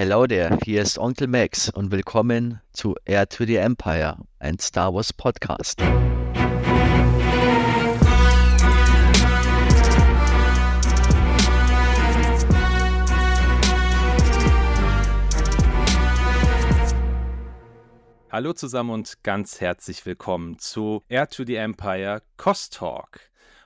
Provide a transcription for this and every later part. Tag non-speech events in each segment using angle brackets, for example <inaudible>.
Hello there, hier ist Onkel Max und willkommen zu Air to the Empire, ein Star Wars Podcast. Hallo zusammen und ganz herzlich willkommen zu Air to the Empire Cost Talk.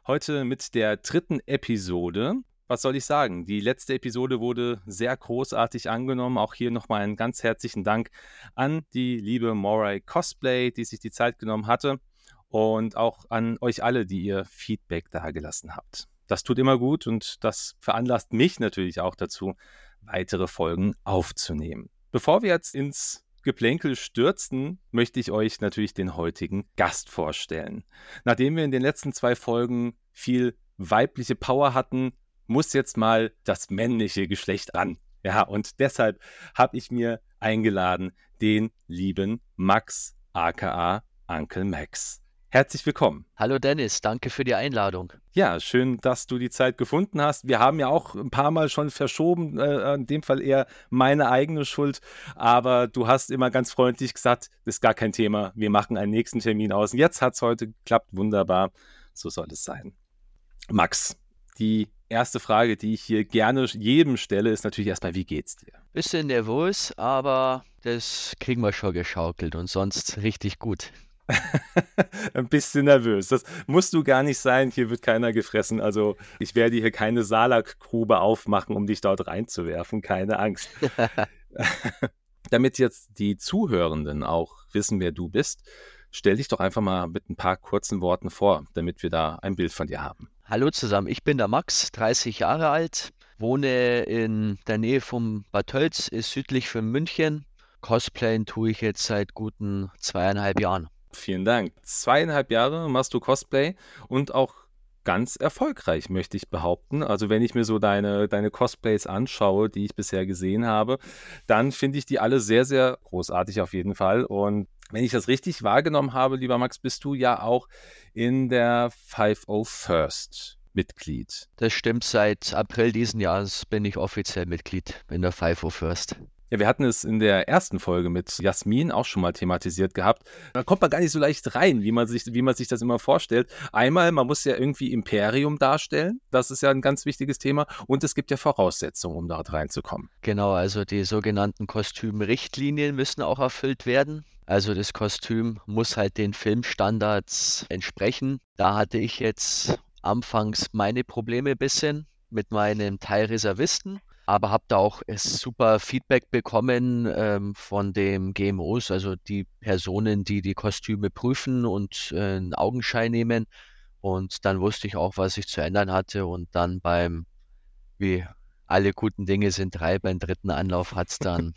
Heute mit der dritten Episode. Was soll ich sagen? Die letzte Episode wurde sehr großartig angenommen. Auch hier nochmal einen ganz herzlichen Dank an die liebe Moray Cosplay, die sich die Zeit genommen hatte. Und auch an euch alle, die ihr Feedback dagelassen habt. Das tut immer gut und das veranlasst mich natürlich auch dazu, weitere Folgen aufzunehmen. Bevor wir jetzt ins Geplänkel stürzen, möchte ich euch natürlich den heutigen Gast vorstellen. Nachdem wir in den letzten zwei Folgen viel weibliche Power hatten, muss jetzt mal das männliche Geschlecht ran. Ja, und deshalb habe ich mir eingeladen den lieben Max, aka Uncle Max. Herzlich willkommen. Hallo Dennis, danke für die Einladung. Ja, schön, dass du die Zeit gefunden hast. Wir haben ja auch ein paar Mal schon verschoben, äh, in dem Fall eher meine eigene Schuld, aber du hast immer ganz freundlich gesagt, das ist gar kein Thema, wir machen einen nächsten Termin aus. Und jetzt hat es heute geklappt, wunderbar, so soll es sein. Max, die erste Frage, die ich hier gerne jedem stelle, ist natürlich erstmal, wie geht's dir? Bisschen nervös, aber das kriegen wir schon geschaukelt und sonst richtig gut. <laughs> ein bisschen nervös. Das musst du gar nicht sein. Hier wird keiner gefressen. Also ich werde hier keine Salakgrube aufmachen, um dich dort reinzuwerfen. Keine Angst. <laughs> Damit jetzt die Zuhörenden auch wissen, wer du bist, stell dich doch einfach mal mit ein paar kurzen Worten vor, damit wir da ein Bild von dir haben. Hallo zusammen, ich bin der Max, 30 Jahre alt, wohne in der Nähe vom Bad Tölz, ist südlich von München. Cosplayen tue ich jetzt seit guten zweieinhalb Jahren. Vielen Dank. Zweieinhalb Jahre machst du Cosplay und auch ganz erfolgreich, möchte ich behaupten. Also wenn ich mir so deine, deine Cosplays anschaue, die ich bisher gesehen habe, dann finde ich die alle sehr, sehr großartig auf jeden Fall. Und wenn ich das richtig wahrgenommen habe, lieber Max, bist du ja auch in der 501st Mitglied. Das stimmt, seit April diesen Jahres bin ich offiziell Mitglied in der 501st. Ja, wir hatten es in der ersten Folge mit Jasmin auch schon mal thematisiert gehabt. Da kommt man gar nicht so leicht rein, wie man sich, wie man sich das immer vorstellt. Einmal, man muss ja irgendwie Imperium darstellen. Das ist ja ein ganz wichtiges Thema. Und es gibt ja Voraussetzungen, um dort reinzukommen. Genau, also die sogenannten Kostümrichtlinien müssen auch erfüllt werden. Also das Kostüm muss halt den Filmstandards entsprechen. Da hatte ich jetzt anfangs meine Probleme ein bisschen mit meinem Teil Reservisten aber habe da auch super Feedback bekommen ähm, von den GMOs, also die Personen, die die Kostüme prüfen und äh, einen Augenschein nehmen. Und dann wusste ich auch, was ich zu ändern hatte. Und dann beim, wie alle guten Dinge sind drei, beim dritten Anlauf hat es dann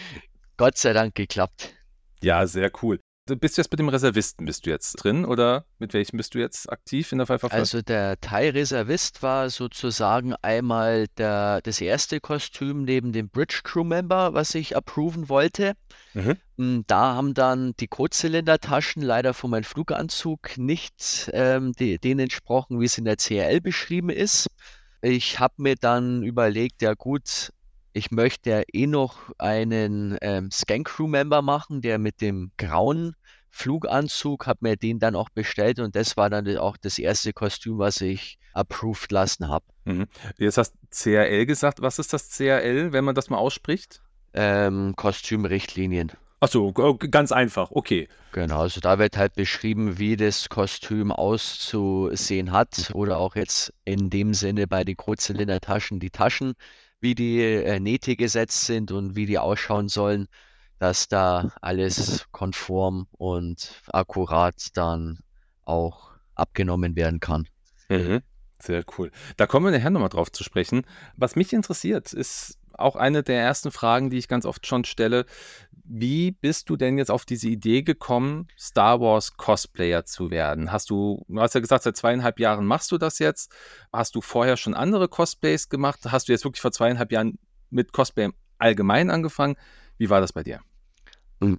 <laughs> Gott sei Dank geklappt. Ja, sehr cool. Du bist jetzt mit dem Reservisten bist du jetzt drin oder mit welchem bist du jetzt aktiv in der Pfeiffer Also der Teilreservist war sozusagen einmal der, das erste Kostüm neben dem Bridge Crew Member, was ich approven wollte. Mhm. Hm, da haben dann die Kotzylindertaschen leider von meinem Fluganzug nicht ähm, die, denen entsprochen, wie es in der CRL beschrieben ist. Ich habe mir dann überlegt, ja gut, ich möchte eh noch einen ähm, Scan Crew Member machen, der mit dem grauen Fluganzug, habe mir den dann auch bestellt und das war dann auch das erste Kostüm, was ich approved lassen habe. Mhm. Jetzt hast du CRL gesagt. Was ist das CRL, wenn man das mal ausspricht? Ähm, Kostümrichtlinien. Achso, ganz einfach, okay. Genau, also da wird halt beschrieben, wie das Kostüm auszusehen hat oder auch jetzt in dem Sinne bei den Kurzzylindertaschen die Taschen, wie die äh, Nähte gesetzt sind und wie die ausschauen sollen dass da alles konform und akkurat dann auch abgenommen werden kann. Mhm. Sehr cool. Da kommen wir nachher nochmal drauf zu sprechen. Was mich interessiert, ist auch eine der ersten Fragen, die ich ganz oft schon stelle. Wie bist du denn jetzt auf diese Idee gekommen, Star Wars Cosplayer zu werden? Hast du, du hast ja gesagt, seit zweieinhalb Jahren machst du das jetzt. Hast du vorher schon andere Cosplays gemacht? Hast du jetzt wirklich vor zweieinhalb Jahren mit Cosplay allgemein angefangen? Wie war das bei dir?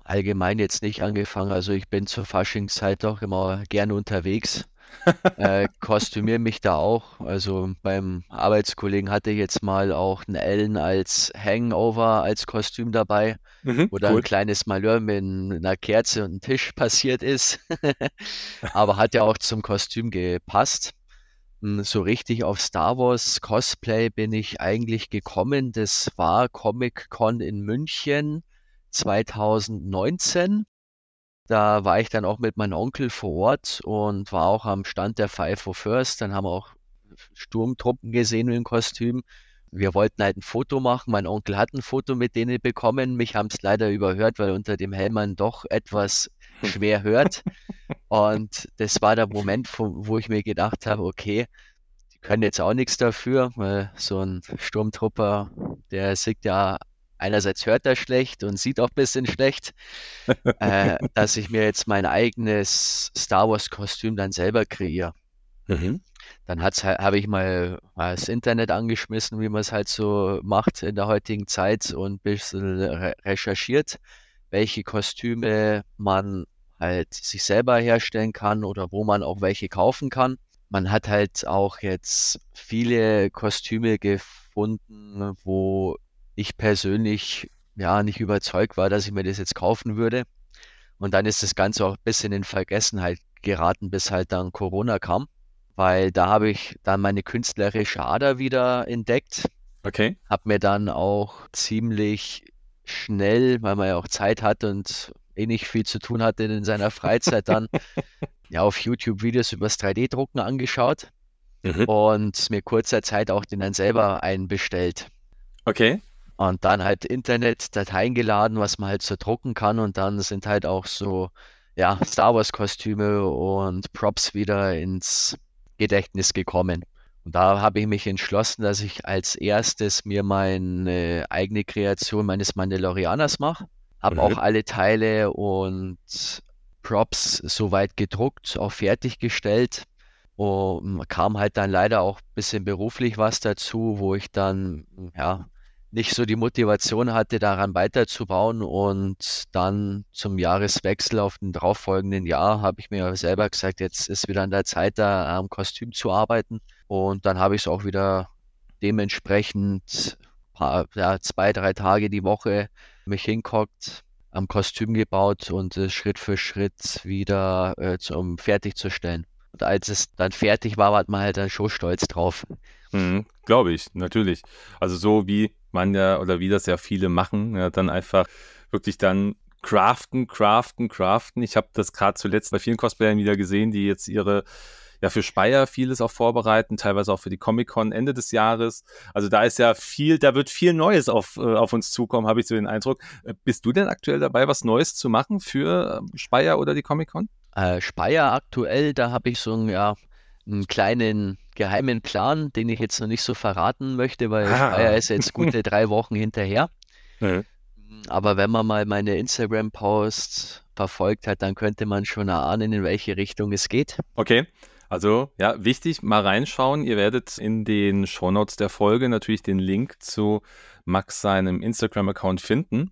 allgemein jetzt nicht angefangen. Also ich bin zur Faschingszeit auch immer gerne unterwegs. <laughs> äh, kostümiere mich da auch. Also beim Arbeitskollegen hatte ich jetzt mal auch einen Ellen als Hangover als Kostüm dabei, Mhm, wo dann cool. ein kleines Malheur mit einer Kerze und einem Tisch <laughs> passiert ist. <laughs> Aber hat ja auch zum Kostüm gepasst. Hm, So richtig auf Star Wars Cosplay bin ich eigentlich gekommen. Das war Comic-Con in München 2019. Da war ich dann auch mit meinem Onkel vor Ort und war auch am Stand der Five oh First. Dann haben wir auch Sturmtruppen gesehen im Kostüm. Wir wollten halt ein Foto machen. Mein Onkel hat ein Foto mit denen bekommen. Mich haben es leider überhört, weil unter dem Helm man doch etwas schwer hört. Und das war der Moment, wo, wo ich mir gedacht habe, okay, die können jetzt auch nichts dafür, weil so ein Sturmtrupper, der sieht ja, einerseits hört er schlecht und sieht auch ein bisschen schlecht, <laughs> äh, dass ich mir jetzt mein eigenes Star Wars-Kostüm dann selber kreiere. Mhm. Dann habe ich mal das Internet angeschmissen, wie man es halt so macht in der heutigen Zeit und ein bisschen re recherchiert, welche Kostüme man halt sich selber herstellen kann oder wo man auch welche kaufen kann. Man hat halt auch jetzt viele Kostüme gefunden, wo ich persönlich ja nicht überzeugt war, dass ich mir das jetzt kaufen würde. Und dann ist das Ganze auch ein bisschen in Vergessenheit geraten, bis halt dann Corona kam, weil da habe ich dann meine künstlerische Ader wieder entdeckt, Okay. habe mir dann auch ziemlich schnell, weil man ja auch Zeit hat und eh nicht viel zu tun hatte in seiner Freizeit, dann <laughs> ja auf YouTube Videos übers 3D-Drucken angeschaut Mhm. und mir kurzer Zeit auch den dann selber einbestellt. Okay. Und dann halt Internetdateien geladen, was man halt so drucken kann. Und dann sind halt auch so, ja, Star Wars-Kostüme und Props wieder ins Gedächtnis gekommen. Und da habe ich mich entschlossen, dass ich als erstes mir meine eigene Kreation meines Mandalorianers mache. Habe Mhm. auch alle Teile und Props soweit gedruckt, auch fertiggestellt. Und kam halt dann leider auch ein bisschen beruflich was dazu, wo ich dann, ja, nicht so die Motivation hatte, daran weiterzubauen. Und dann zum Jahreswechsel auf den darauffolgenden Jahr habe ich mir selber gesagt, jetzt ist wieder an der Zeit, da am Kostüm zu arbeiten. Und dann habe ich es auch wieder dementsprechend paar, ja, zwei, drei Tage die Woche mich hinkockt, am Kostüm gebaut und es Schritt für Schritt wieder äh, zum fertigzustellen. Und als es dann fertig war, war man halt dann schon stolz drauf. Mhm. Glaube ich, natürlich. Also so wie man ja oder wie das ja viele machen, ja, dann einfach wirklich dann craften, craften, craften. Ich habe das gerade zuletzt bei vielen Cosplayern wieder gesehen, die jetzt ihre ja für Speyer vieles auch vorbereiten, teilweise auch für die Comic-Con Ende des Jahres. Also da ist ja viel, da wird viel Neues auf, äh, auf uns zukommen, habe ich so den Eindruck. Äh, Bist du denn aktuell dabei, was Neues zu machen für äh, Speyer oder die Comic-Con? Äh, Speyer aktuell, da habe ich so einen, ja, einen kleinen geheimen Plan, den ich jetzt noch nicht so verraten möchte, weil Ah. Speyer ist jetzt gute <laughs> drei Wochen hinterher. Mhm. Aber wenn man mal meine Instagram-Posts verfolgt hat, dann könnte man schon erahnen, in welche Richtung es geht. Okay. Also, ja, wichtig, mal reinschauen. Ihr werdet in den Shownotes der Folge natürlich den Link zu Max seinem Instagram-Account finden.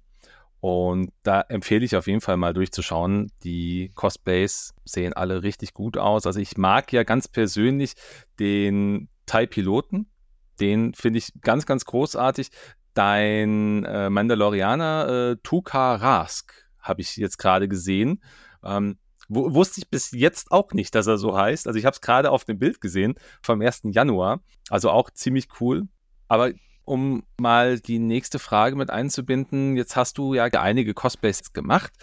Und da empfehle ich auf jeden Fall mal durchzuschauen. Die Cosplays sehen alle richtig gut aus. Also ich mag ja ganz persönlich den Thai-Piloten. Den finde ich ganz, ganz großartig. Dein äh, Mandalorianer äh, Tuka Rask habe ich jetzt gerade gesehen. Ähm, wu- wusste ich bis jetzt auch nicht, dass er so heißt. Also ich habe es gerade auf dem Bild gesehen vom 1. Januar. Also auch ziemlich cool. Aber um mal die nächste Frage mit einzubinden, jetzt hast du ja einige Cosplays gemacht.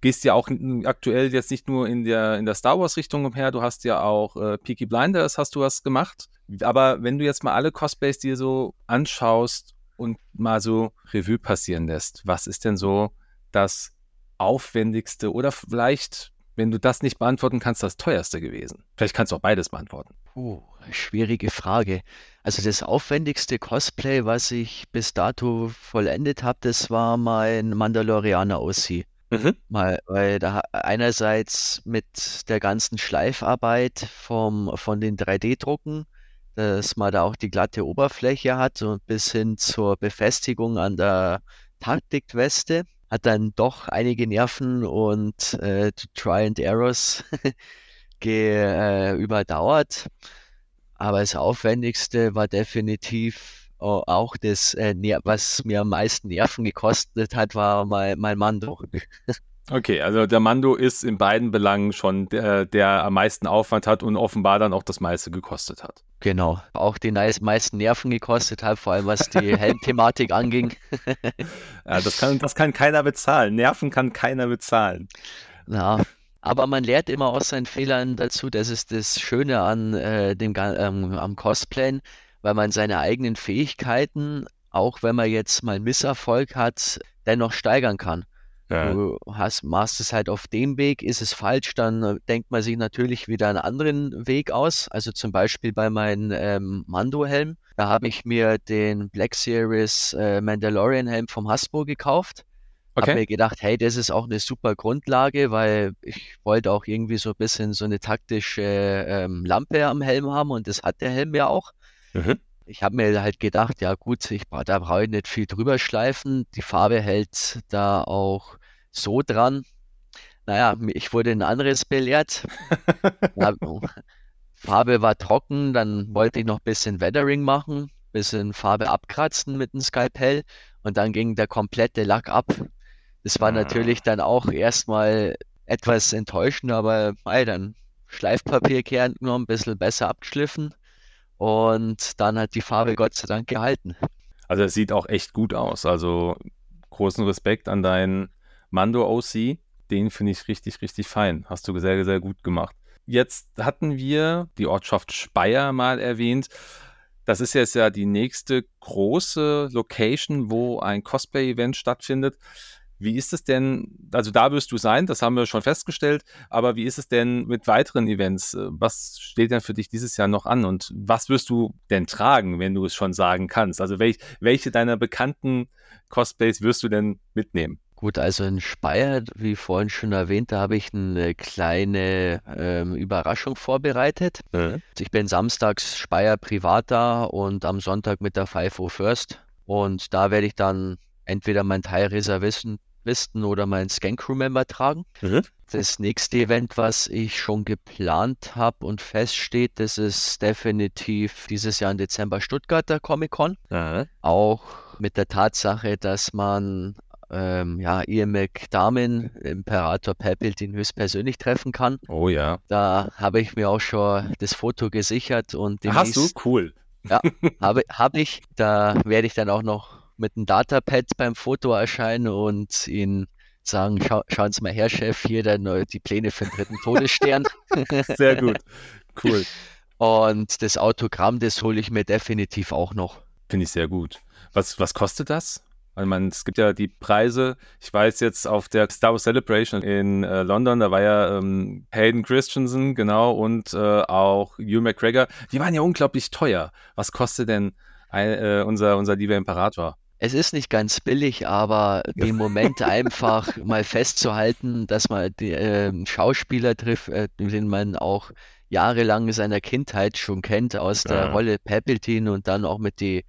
Gehst ja auch aktuell jetzt nicht nur in der, in der Star Wars-Richtung umher, du hast ja auch äh, Peaky Blinders, hast du was gemacht. Aber wenn du jetzt mal alle Cosplays dir so anschaust und mal so Revue passieren lässt, was ist denn so das aufwendigste oder vielleicht, wenn du das nicht beantworten kannst, das teuerste gewesen? Vielleicht kannst du auch beides beantworten. Puh, schwierige Frage. Also das aufwendigste Cosplay, was ich bis dato vollendet habe, das war mein Mandalorianer OC. Mhm. Mal, weil da einerseits mit der ganzen Schleifarbeit vom, von den 3D-Drucken, dass man da auch die glatte Oberfläche hat und bis hin zur Befestigung an der Taktikweste, hat dann doch einige Nerven und äh, Try and Errors <laughs> äh, überdauert. Aber das Aufwendigste war definitiv auch das, äh, was mir am meisten Nerven gekostet hat, war mein, mein Mando. Okay, also der Mando ist in beiden Belangen schon der, der am meisten Aufwand hat und offenbar dann auch das meiste gekostet hat. Genau, auch die meisten Nerven gekostet hat, vor allem was die <laughs> Helmthematik anging. ja, das kann, das kann keiner bezahlen. Nerven kann keiner bezahlen. Ja, aber man lernt immer aus seinen Fehlern dazu. Das ist das Schöne an äh, dem ähm, am Cosplayen, weil man seine eigenen Fähigkeiten, auch wenn man jetzt mal Misserfolg hat, dennoch steigern kann. Ja. Du hast, machst es halt auf dem Weg, ist es falsch, dann äh, denkt man sich natürlich wieder einen anderen Weg aus. Also zum Beispiel bei meinem ähm, Mando-Helm, da habe ich mir den Black Series äh, Mandalorian-Helm vom Hasbro gekauft. Okay. Habe mir gedacht, hey, das ist auch eine super Grundlage, weil ich wollte auch irgendwie so ein bisschen so eine taktische ähm, Lampe am Helm haben und das hat der Helm ja auch. Mhm. Ich habe mir halt gedacht, ja gut, ich, da brauche ich nicht viel drüber schleifen. Die Farbe hält da auch so dran. Naja, ich wurde ein anderes belehrt. <laughs> Farbe war trocken, dann wollte ich noch ein bisschen Weathering machen, bisschen Farbe abkratzen mit dem Skalpell und dann ging der komplette Lack ab. Das war ah. natürlich dann auch erstmal etwas enttäuschend, aber hey, dann Schleifpapierkern noch ein bisschen besser abgeschliffen und dann hat die Farbe Gott sei Dank gehalten. Also es sieht auch echt gut aus. Also großen Respekt an deinen Mando OC. Den finde ich richtig, richtig fein. Hast du sehr, sehr gut gemacht. Jetzt hatten wir die Ortschaft Speyer mal erwähnt. Das ist jetzt ja die nächste große Location, wo ein Cosplay-Event stattfindet. Wie ist es denn, also da wirst du sein, das haben wir schon festgestellt, aber wie ist es denn mit weiteren Events? Was steht denn für dich dieses Jahr noch an und was wirst du denn tragen, wenn du es schon sagen kannst? Also welch, welche deiner bekannten Cosplays wirst du denn mitnehmen? Gut, also in Speyer, wie vorhin schon erwähnt, da habe ich eine kleine ähm, Überraschung vorbereitet. Mhm. Ich bin samstags Speyer privat da und am Sonntag mit der 5 First. Und da werde ich dann entweder mein Teil Reservisten Listen oder meinen Scan Crew Member tragen. Mhm. Das nächste Event, was ich schon geplant habe und feststeht, das ist definitiv dieses Jahr im Dezember Stuttgarter Comic Con. Mhm. Auch mit der Tatsache, dass man ähm, ja, Ian McDarmin, Imperator Palpatine höchstpersönlich treffen kann. Oh ja. Da habe ich mir auch schon das Foto gesichert und Hast du? Cool. Ja, habe hab ich. Da werde ich dann auch noch mit einem Datapad beim Foto erscheinen und ihn sagen, schau, schauen Sie mal her, Chef, hier dann die Pläne für den dritten Todesstern. <laughs> Sehr gut, cool. Und das Autogramm, das hole ich mir definitiv auch noch. Finde ich sehr gut. Was, was kostet das? Weil man, es gibt ja die Preise, ich weiß jetzt auf der Star Wars Celebration in äh, London, da war ja ähm, Hayden Christensen, genau, und äh, auch Hugh McGregor, die waren ja unglaublich teuer. Was kostet denn ein, äh, unser, unser lieber Imperator? Es ist nicht ganz billig, aber ja. den Moment einfach mal festzuhalten, dass man die, äh, Schauspieler trifft, äh, den man auch jahrelang in seiner Kindheit schon kennt aus der ja. Rolle Palpatine und dann auch mit die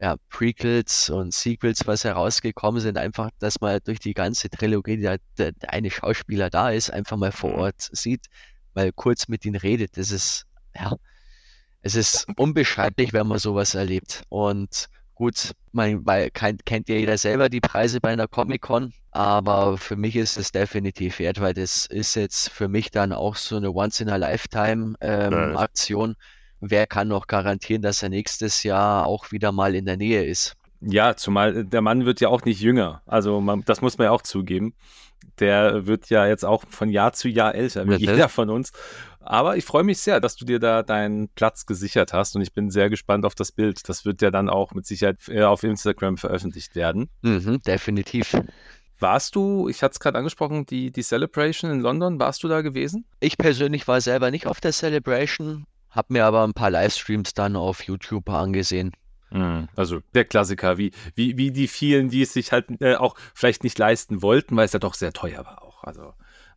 ja, Prequels und Sequels, was herausgekommen sind, einfach, dass man durch die ganze Trilogie, der, der, der eine Schauspieler da ist, einfach mal vor mhm. Ort sieht, mal kurz mit ihm redet. Das ist, ja, es ist unbeschreiblich, wenn man sowas erlebt. Und Gut, man, weil kennt ja jeder selber die Preise bei einer Comic-Con, aber für mich ist es definitiv wert, weil das ist jetzt für mich dann auch so eine Once-in-a-Lifetime-Aktion. Ähm, Wer kann noch garantieren, dass er nächstes Jahr auch wieder mal in der Nähe ist? Ja, zumal der Mann wird ja auch nicht jünger. Also man, das muss man ja auch zugeben. Der wird ja jetzt auch von Jahr zu Jahr älter, wie jeder von uns. Aber ich freue mich sehr, dass du dir da deinen Platz gesichert hast und ich bin sehr gespannt auf das Bild. Das wird ja dann auch mit Sicherheit äh, auf Instagram veröffentlicht werden. Mhm, definitiv. Warst du, ich hatte es gerade angesprochen, die, die Celebration in London, warst du da gewesen? Ich persönlich war selber nicht auf der Celebration, habe mir aber ein paar Livestreams dann auf YouTube angesehen. Mhm, also der Klassiker, wie, wie, wie die vielen, die es sich halt äh, auch vielleicht nicht leisten wollten, weil es ja doch sehr teuer war auch. Also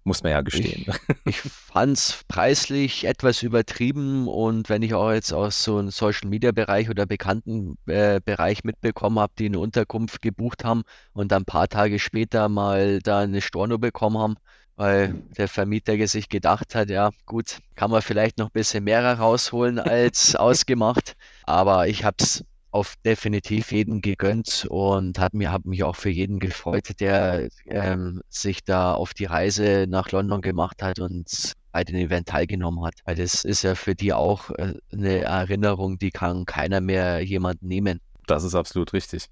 muss man ja gestehen. <laughs> Ich, ich fand es preislich etwas übertrieben und wenn ich auch jetzt aus so einem Social Media Bereich oder bekannten äh, Bereich mitbekommen habe, die eine Unterkunft gebucht haben und dann ein paar Tage später mal da eine Storno bekommen haben, weil der Vermieter sich gedacht hat, ja gut, kann man vielleicht noch ein bisschen mehr rausholen als <laughs> ausgemacht. Aber ich habe es auf definitiv jeden gegönnt und habe mir hab mich auch für jeden gefreut, der ähm, sich da auf die Reise nach London gemacht hat und bei dem Event teilgenommen hat. Weil das ist ja für die auch äh, eine Erinnerung, die kann keiner mehr jemand nehmen. Das ist absolut richtig.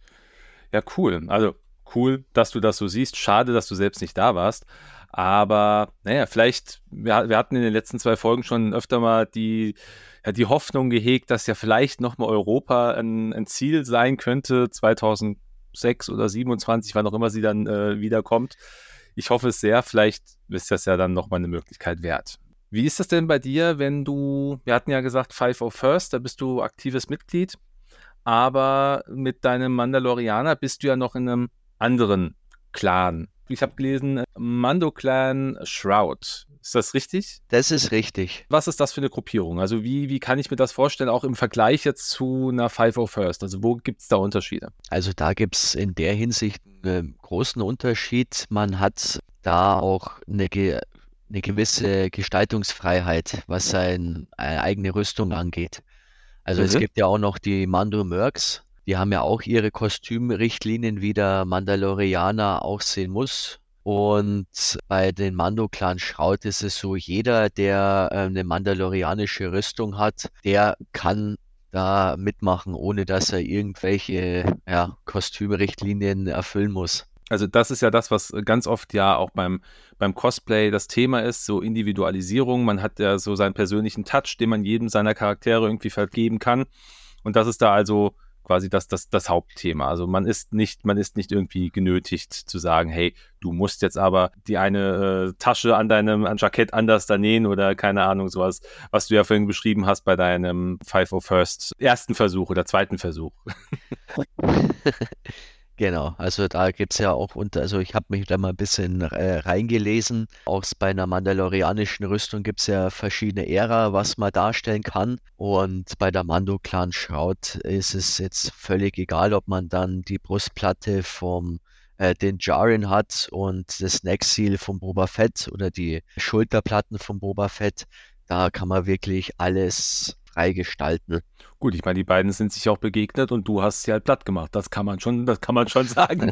Ja, cool. Also cool, dass du das so siehst. Schade, dass du selbst nicht da warst. Aber naja, vielleicht, wir, wir hatten in den letzten zwei Folgen schon öfter mal die, die Hoffnung gehegt, dass ja vielleicht nochmal Europa ein, ein, Ziel sein könnte, 2006 oder 27, wann auch immer sie dann äh, wiederkommt. Ich hoffe es sehr, vielleicht ist das ja dann nochmal eine Möglichkeit wert. Wie ist das denn bei dir, wenn du, wir hatten ja gesagt, Five of First, da bist du aktives Mitglied, aber mit deinem Mandalorianer bist du ja noch in einem anderen Clan ich habe gelesen, Mando-Clan Shroud. Ist das richtig? Das ist richtig. Was ist das für eine Gruppierung? Also wie, wie kann ich mir das vorstellen, auch im Vergleich jetzt zu einer 501st? Also wo gibt es da Unterschiede? Also da gibt es in der Hinsicht einen großen Unterschied. Man hat da auch eine, eine gewisse Gestaltungsfreiheit, was seine eigene Rüstung angeht. Also mhm. es gibt ja auch noch die Mando Mercs, die haben ja auch ihre Kostümrichtlinien, wie der Mandalorianer auch sehen muss. Und bei den Mando-Clan Schraut ist es so, jeder, der äh, eine mandalorianische Rüstung hat, der kann da mitmachen, ohne dass er irgendwelche ja, Kostümrichtlinien erfüllen muss. Also das ist ja das, was ganz oft ja auch beim, beim Cosplay das Thema ist, so Individualisierung. Man hat ja so seinen persönlichen Touch, den man jedem seiner Charaktere irgendwie vergeben kann. Und das ist da also quasi das, das, das Hauptthema. Also man ist nicht, man ist nicht irgendwie genötigt zu sagen, hey, du musst jetzt aber die eine äh, Tasche an deinem an Jackett anders da nähen oder keine Ahnung, sowas, was du ja vorhin beschrieben hast bei deinem Five of First ersten Versuch oder zweiten Versuch. <laughs> <laughs> Genau, also da gibt es ja auch unter, also ich habe mich da mal ein bisschen äh, reingelesen. Auch bei einer mandalorianischen Rüstung gibt es ja verschiedene Ära, was man darstellen kann. Und bei der Mando-Clan Shroud ist es jetzt völlig egal, ob man dann die Brustplatte vom äh, den Jarin hat und das Neck Seal vom Boba Fett oder die Schulterplatten vom Boba Fett. Da kann man wirklich alles frei gestalten. Gut, ich meine, die beiden sind sich auch begegnet und du hast sie halt platt gemacht. Das kann man schon, das kann man schon sagen. <laughs>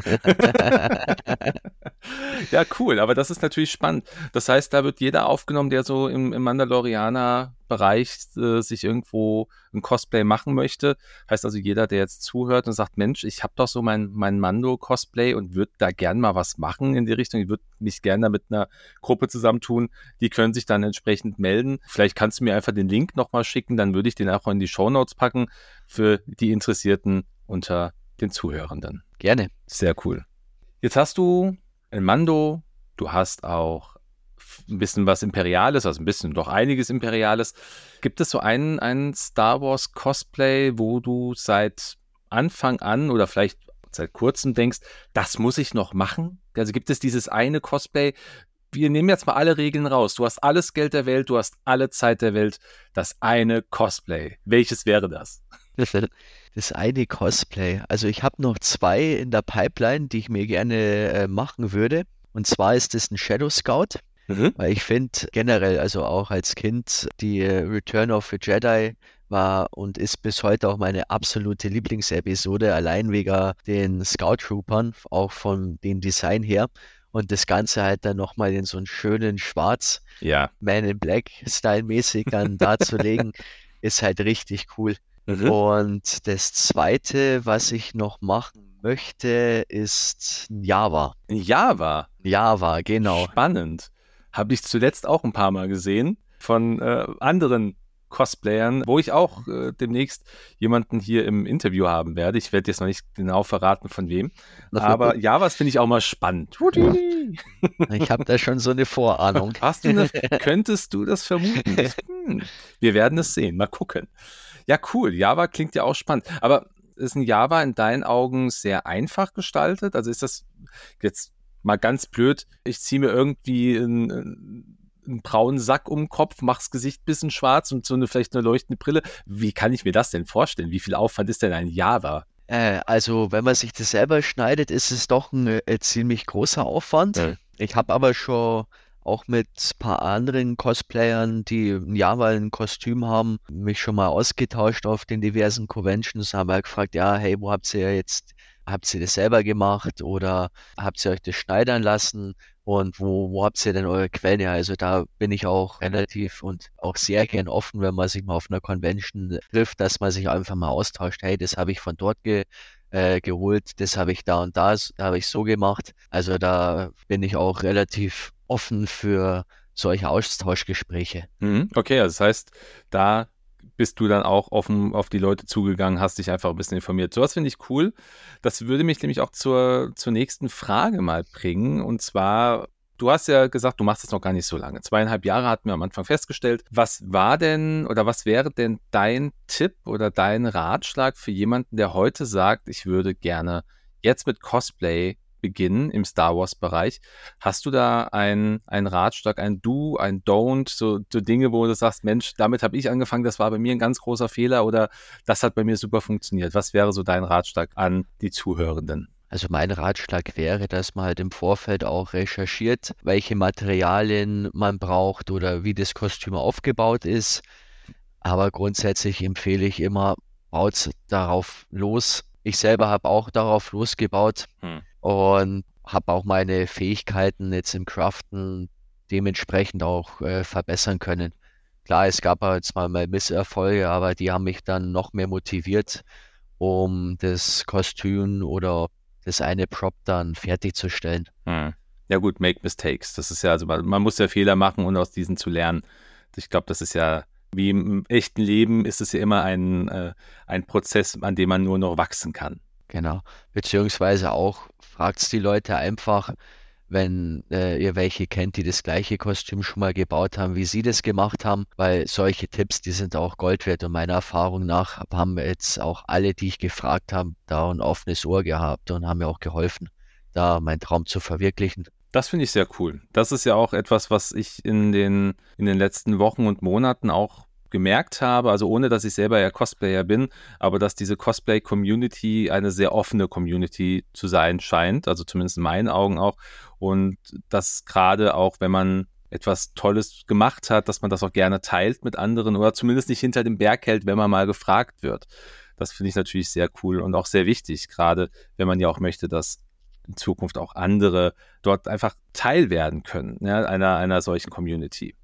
ja, cool, aber das ist natürlich spannend. Das heißt, da wird jeder aufgenommen, der so im, im Mandalorianer-Bereich äh, sich irgendwo ein Cosplay machen möchte. Heißt also, jeder, der jetzt zuhört und sagt, Mensch, ich habe doch so mein, mein Mando-Cosplay und würde da gern mal was machen in die Richtung. Ich würde mich gerne mit einer Gruppe zusammentun. Die können sich dann entsprechend melden. Vielleicht kannst du mir einfach den Link nochmal schicken, dann würde ich den auch in die Show Notes packen für die Interessierten unter den Zuhörenden. Gerne. Sehr cool. Jetzt hast du ein Mando, du hast auch ein bisschen was Imperiales, also ein bisschen, doch einiges Imperiales. Gibt es so einen, einen Star Wars Cosplay, wo du seit Anfang an oder vielleicht seit kurzem denkst, das muss ich noch machen? Also gibt es dieses eine Cosplay, wir nehmen jetzt mal alle Regeln raus. Du hast alles Geld der Welt, du hast alle Zeit der Welt. Das eine Cosplay. Welches wäre das? <laughs> Das eine Cosplay. Also ich habe noch zwei in der Pipeline, die ich mir gerne äh, machen würde. Und zwar ist es ein Shadow Scout. Mhm. Weil ich finde generell, also auch als Kind, die äh, Return of the Jedi war und ist bis heute auch meine absolute Lieblingsepisode, allein wegen den Scout Troopern, auch von dem Design her und das Ganze halt dann nochmal in so einen schönen Schwarz, ja. Man in Black <laughs> Style mäßig dann darzulegen, <laughs> ist halt richtig cool. Mhm. Und das zweite, was ich noch machen möchte, ist Java. Java? Java, genau. Spannend. Habe ich zuletzt auch ein paar Mal gesehen von äh, anderen Cosplayern, wo ich auch äh, demnächst jemanden hier im Interview haben werde. Ich werde jetzt noch nicht genau verraten, von wem. Aber ja, was finde ich auch mal spannend. ich habe da schon so eine Vorahnung. Hast du eine, könntest du das vermuten? Hm, wir werden es sehen. Mal gucken. Ja, cool. Java klingt ja auch spannend. Aber ist ein Java in deinen Augen sehr einfach gestaltet? Also ist das jetzt mal ganz blöd, ich ziehe mir irgendwie ein, einen braunen Sack um den Kopf, mach's Gesicht ein bisschen schwarz und so eine vielleicht eine leuchtende Brille. Wie kann ich mir das denn vorstellen? Wie viel Aufwand ist denn ein Java? Äh, also, wenn man sich das selber schneidet, ist es doch ein äh, ziemlich großer Aufwand. Ja. Ich habe aber schon auch mit ein paar anderen Cosplayern, die ein mal ein Kostüm haben, mich schon mal ausgetauscht auf den diversen Conventions, haben halt gefragt, ja, hey, wo habt ihr jetzt, habt ihr das selber gemacht oder habt ihr euch das schneidern lassen? Und wo, wo habt ihr denn eure Quellen her? Also da bin ich auch relativ und auch sehr gern offen, wenn man sich mal auf einer Convention trifft, dass man sich einfach mal austauscht. Hey, das habe ich von dort ge äh, geholt, das habe ich da und da, da habe ich so gemacht. Also da bin ich auch relativ offen für solche Austauschgespräche. Mhm, okay, also das heißt, da bist du dann auch offen auf die Leute zugegangen, hast dich einfach ein bisschen informiert. Sowas finde ich cool. Das würde mich nämlich auch zur, zur nächsten Frage mal bringen. Und zwar, du hast ja gesagt, du machst das noch gar nicht so lange. Zweieinhalb Jahre hatten wir am Anfang festgestellt. Was war denn oder was wäre denn dein Tipp oder dein Ratschlag für jemanden, der heute sagt, ich würde gerne jetzt mit Cosplay beginnen im Star Wars-Bereich. Hast du da ein, ein Ratschlag, ein Do, ein Don't, so, so Dinge, wo du sagst, Mensch, damit habe ich angefangen, das war bei mir ein ganz großer Fehler oder das hat bei mir super funktioniert? Was wäre so dein Ratschlag an die Zuhörenden? Also mein Ratschlag wäre, dass man halt im Vorfeld auch recherchiert, welche Materialien man braucht oder wie das Kostüm aufgebaut ist. Aber grundsätzlich empfehle ich immer, baut darauf los. Ich selber habe auch darauf losgebaut. Hm und habe auch meine Fähigkeiten jetzt im Craften dementsprechend auch äh, verbessern können. Klar, es gab jetzt mal, Misserfolge, aber die haben mich dann noch mehr motiviert, um das Kostüm oder das eine Prop dann fertigzustellen. Hm. Ja gut, make mistakes. Das ist ja, also man, man muss ja Fehler machen, um aus diesen zu lernen. Ich glaube, das ist ja wie im echten Leben ist es ja immer ein, äh, ein Prozess, an dem man nur noch wachsen kann. Genau. Beziehungsweise auch fragt die Leute einfach, wenn äh, ihr welche kennt, die das gleiche Kostüm schon mal gebaut haben, wie sie das gemacht haben, weil solche Tipps, die sind auch Gold wert und meiner Erfahrung nach haben jetzt auch alle, die ich gefragt habe, da ein offenes Ohr gehabt und haben mir auch geholfen, da meinen Traum zu verwirklichen. Das finde ich sehr cool. Das ist ja auch etwas, was ich in den, in den letzten Wochen und Monaten auch gemerkt habe, also ohne dass ich selber ja Cosplayer bin, aber dass diese Cosplay-Community eine sehr offene Community zu sein scheint, also zumindest in meinen Augen auch. Und dass gerade auch, wenn man etwas Tolles gemacht hat, dass man das auch gerne teilt mit anderen oder zumindest nicht hinter dem Berg hält, wenn man mal gefragt wird. Das finde ich natürlich sehr cool und auch sehr wichtig, gerade wenn man ja auch möchte, dass in Zukunft auch andere dort einfach Teil werden können, ja, einer, einer solchen Community.